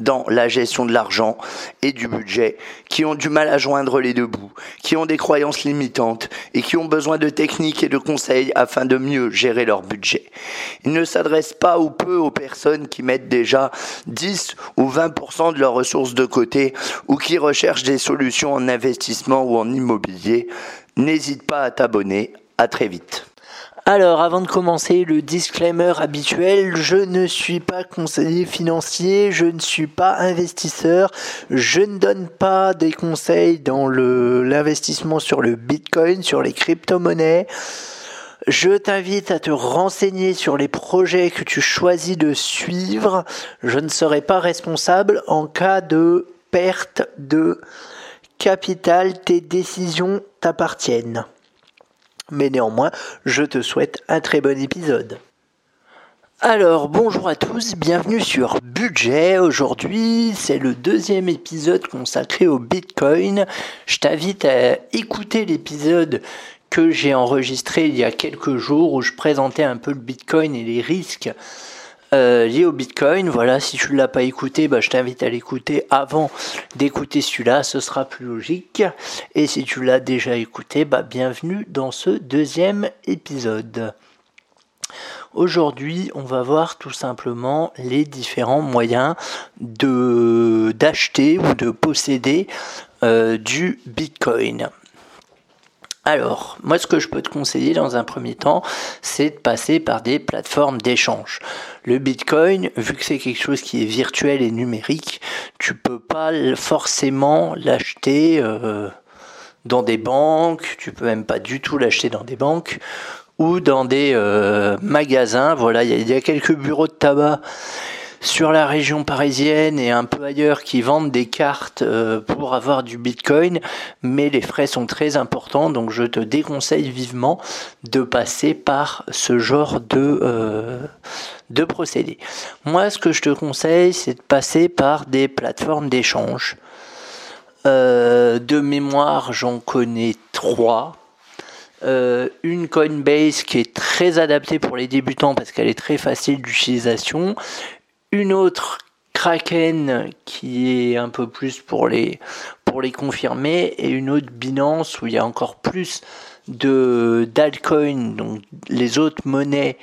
dans la gestion de l'argent et du budget, qui ont du mal à joindre les deux bouts, qui ont des croyances limitantes et qui ont besoin de techniques et de conseils afin de mieux gérer leur budget. Il ne s'adresse pas ou peu aux personnes qui mettent déjà 10 ou 20% de leurs ressources de côté ou qui recherchent des solutions en investissement ou en immobilier. N'hésite pas à t'abonner. À très vite. Alors, avant de commencer, le disclaimer habituel, je ne suis pas conseiller financier, je ne suis pas investisseur, je ne donne pas des conseils dans l'investissement sur le Bitcoin, sur les crypto-monnaies. Je t'invite à te renseigner sur les projets que tu choisis de suivre. Je ne serai pas responsable en cas de perte de capital. Tes décisions t'appartiennent mais néanmoins, je te souhaite un très bon épisode. Alors bonjour à tous, bienvenue sur Budget. Aujourd'hui c'est le deuxième épisode consacré au Bitcoin. Je t'invite à écouter l'épisode que j'ai enregistré il y a quelques jours où je présentais un peu le Bitcoin et les risques euh, lié au Bitcoin. Voilà, si tu ne l'as pas écouté, bah, je t'invite à l'écouter avant d'écouter celui-là, ce sera plus logique. Et si tu l'as déjà écouté, bah, bienvenue dans ce deuxième épisode. Aujourd'hui, on va voir tout simplement les différents moyens de d'acheter ou de posséder euh, du Bitcoin. Alors, moi, ce que je peux te conseiller dans un premier temps, c'est de passer par des plateformes d'échange. Le Bitcoin, vu que c'est quelque chose qui est virtuel et numérique, tu peux pas forcément l'acheter euh, dans des banques, tu peux même pas du tout l'acheter dans des banques ou dans des euh, magasins. Voilà, il y, a quelques bureaux de tabac sur la région parisienne et un peu ailleurs qui vendent des cartes euh, pour avoir du Bitcoin, mais les frais sont très importants, donc je te déconseille vivement de passer par ce genre de, euh, de procédé. Moi, ce que je te conseille, c'est de passer par des plateformes d'échange. Euh, de mémoire, j'en connais trois. une Coinbase qui est très adaptée pour les débutants parce qu'elle est très facile d'utilisation, une autre Kraken qui est un peu plus pour les, pour les confirmer et une autre Binance où il y a encore plus de d'altcoins, donc les autres monnaies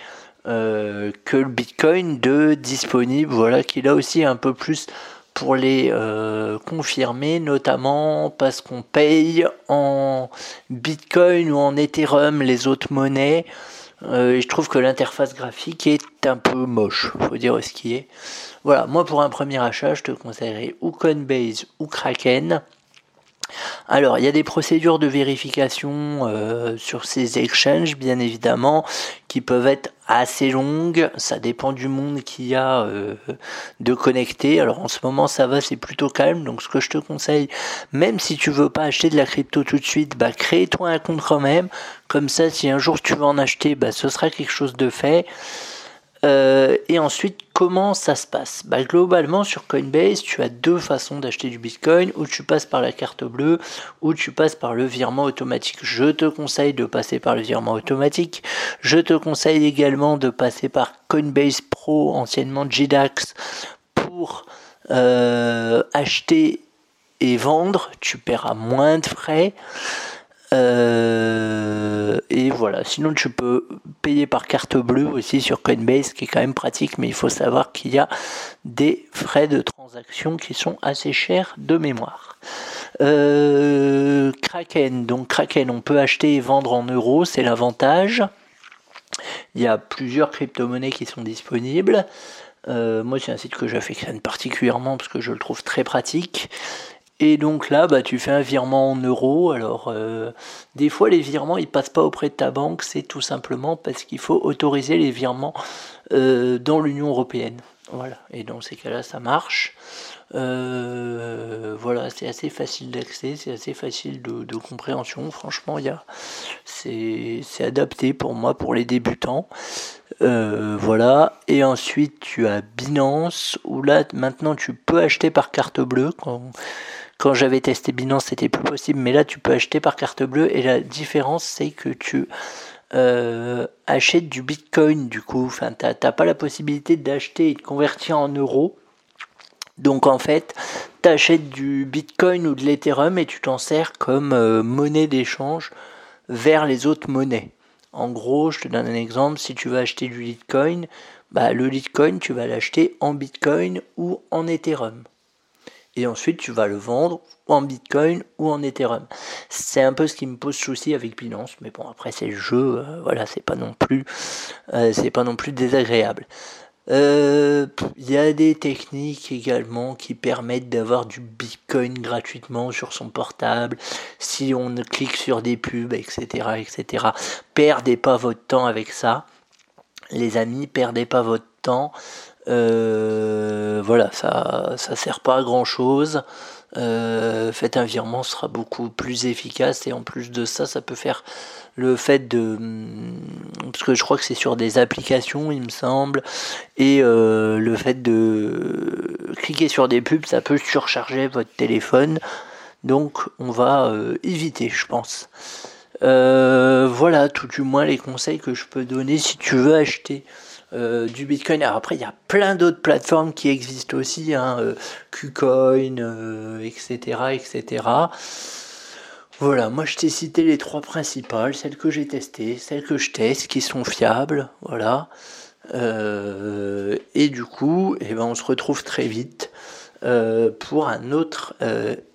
euh, que le Bitcoin, de disponible, voilà, qui là aussi un peu plus pour les euh, confirmer, notamment parce qu'on paye en Bitcoin ou en Ethereum les autres monnaies. Euh, je trouve que l'interface graphique est un peu moche, faut dire ce qui est. Voilà, moi pour un premier achat, je te conseillerais ou Coinbase ou Kraken. Alors, il y a des procédures de vérification euh, sur ces exchanges, bien évidemment, qui peuvent être assez longues. Ça dépend du monde qu'il y a euh, de connecté. Alors, en ce moment, ça va, c'est plutôt calme. Donc, ce que je te conseille, même si tu veux pas acheter de la crypto tout de suite, bah, crée-toi un compte quand même. Comme ça, si un jour tu veux en acheter, bah, ce sera quelque chose de fait. Euh, et ensuite, comment ça se passe? Bah, Globalement, sur Coinbase, tu as deux façons d'acheter du Bitcoin, ou tu passes par la carte bleue, ou tu passes par le virement automatique. Je te conseille de passer par le virement automatique. Je te conseille également de passer par Coinbase Pro, anciennement GDAX, pour euh, acheter et vendre. Tu paieras moins de frais. Euh, et voilà, sinon tu peux payer par carte bleue aussi sur Coinbase, qui est quand même pratique, mais il faut savoir qu'il y a des frais de transaction qui sont assez chers de mémoire. Euh, Kraken, donc Kraken, on peut acheter et vendre en euros, c'est l'avantage. Il y a plusieurs crypto-monnaies qui sont disponibles. Euh, moi, c'est un site que j'affectionne particulièrement parce que je le trouve très pratique. Et donc là, bah, tu fais un virement en euros. Alors, des fois, les virements, ils passent pas auprès de ta banque. C'est tout simplement parce qu'il faut autoriser les virements dans l'Union européenne. Voilà. Et dans ces cas-là, ça marche. Euh, voilà, c'est assez facile d'accès, c'est assez facile de, compréhension. Franchement, c'est, adapté pour moi, pour les débutants. Euh, voilà. Et ensuite, tu as Binance, où là, maintenant, tu peux acheter par carte bleue. Quand j'avais testé Binance, c'était plus possible, mais là, tu peux acheter par carte bleue. Et la différence, c'est que tu euh, achètes du Bitcoin, du coup. Enfin, tu n'as pas la possibilité d'acheter et de convertir en euros donc en fait, tu achètes du Bitcoin ou de l'Ethereum et tu t'en sers comme euh, monnaie d'échange vers les autres monnaies. En gros, je te donne un exemple, si tu veux acheter du Bitcoin, bah, le Bitcoin, tu vas l'acheter en Bitcoin ou en Ethereum. Et ensuite, tu vas le vendre en Bitcoin ou en Ethereum. C'est un peu ce qui me pose souci avec Binance, mais bon, après c'est le jeu, euh, voilà, c'est pas non plus, euh, c'est pas non plus désagréable. Euh, il y a des techniques également qui permettent d'avoir du Bitcoin gratuitement sur son portable si on clique sur des pubs, etc., etc. Perdez pas votre temps avec ça, les amis, perdez pas votre temps. Euh, voilà, ça, ça sert pas à grand chose. Euh, faites un virement, sera beaucoup plus efficace et en plus de ça, ça peut faire le fait de parce que je crois que c'est sur des applications, il me semble, et euh, le fait de cliquer sur des pubs, ça peut surcharger votre téléphone, donc on va éviter, je pense. voilà, tout du moins les conseils que je peux donner si tu veux acheter euh, du Bitcoin. Alors après, il y a plein d'autres plateformes qui existent aussi, hein, euh, etc., euh, etc. Voilà, moi je t'ai cité les trois principales, celles que j'ai testées, celles que je teste, qui sont fiables, voilà. et du coup, eh ben, on se retrouve très vite pour un autre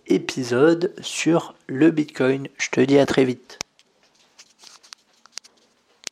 épisode sur le Bitcoin. Je te dis à très vite.